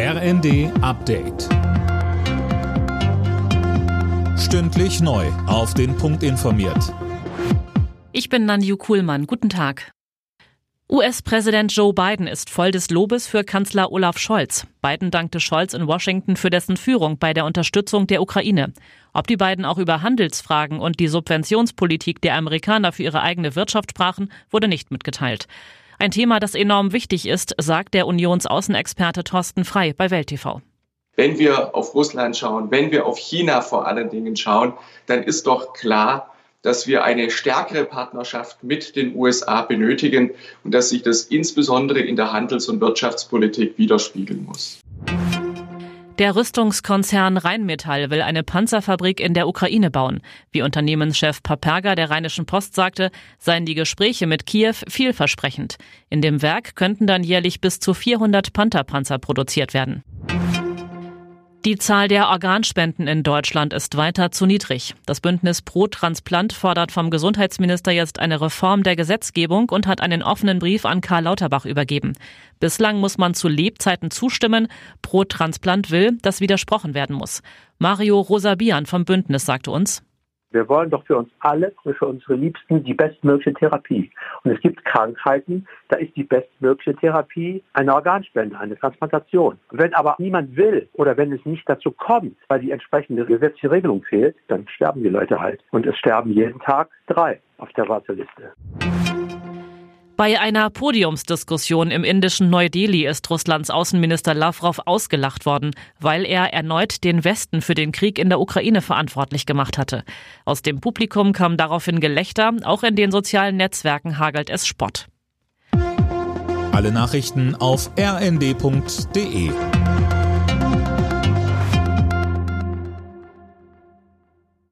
RND Update. Stündlich neu. Auf den Punkt informiert. Ich bin Nanju Kuhlmann. Guten Tag. US-Präsident Joe Biden ist voll des Lobes für Kanzler Olaf Scholz. Biden dankte Scholz in Washington für dessen Führung bei der Unterstützung der Ukraine. Ob die beiden auch über Handelsfragen und die Subventionspolitik der Amerikaner für ihre eigene Wirtschaft sprachen, wurde nicht mitgeteilt. Ein Thema, das enorm wichtig ist, sagt der Unionsaußenexperte Thorsten Frei bei Welt TV. Wenn wir auf Russland schauen, wenn wir auf China vor allen Dingen schauen, dann ist doch klar, dass wir eine stärkere Partnerschaft mit den USA benötigen und dass sich das insbesondere in der Handels- und Wirtschaftspolitik widerspiegeln muss. Der Rüstungskonzern Rheinmetall will eine Panzerfabrik in der Ukraine bauen. Wie Unternehmenschef Paperga der Rheinischen Post sagte, seien die Gespräche mit Kiew vielversprechend. In dem Werk könnten dann jährlich bis zu 400 Pantherpanzer produziert werden. Die Zahl der Organspenden in Deutschland ist weiter zu niedrig. Das Bündnis Pro Transplant fordert vom Gesundheitsminister jetzt eine Reform der Gesetzgebung und hat einen offenen Brief an Karl Lauterbach übergeben. Bislang muss man zu Lebzeiten zustimmen. Pro Transplant will, dass widersprochen werden muss. Mario Rosabian vom Bündnis sagte uns, wir wollen doch für uns alle für unsere Liebsten die bestmögliche Therapie. Und es gibt Krankheiten, da ist die bestmögliche Therapie eine Organspende, eine Transplantation. Wenn aber niemand will oder wenn es nicht dazu kommt, weil die entsprechende gesetzliche Regelung fehlt, dann sterben die Leute halt. Und es sterben jeden Tag drei auf der Warteliste. Bei einer Podiumsdiskussion im indischen Neu-Delhi ist Russlands Außenminister Lavrov ausgelacht worden, weil er erneut den Westen für den Krieg in der Ukraine verantwortlich gemacht hatte. Aus dem Publikum kam daraufhin Gelächter, auch in den sozialen Netzwerken hagelt es Spott. Alle Nachrichten auf rnd.de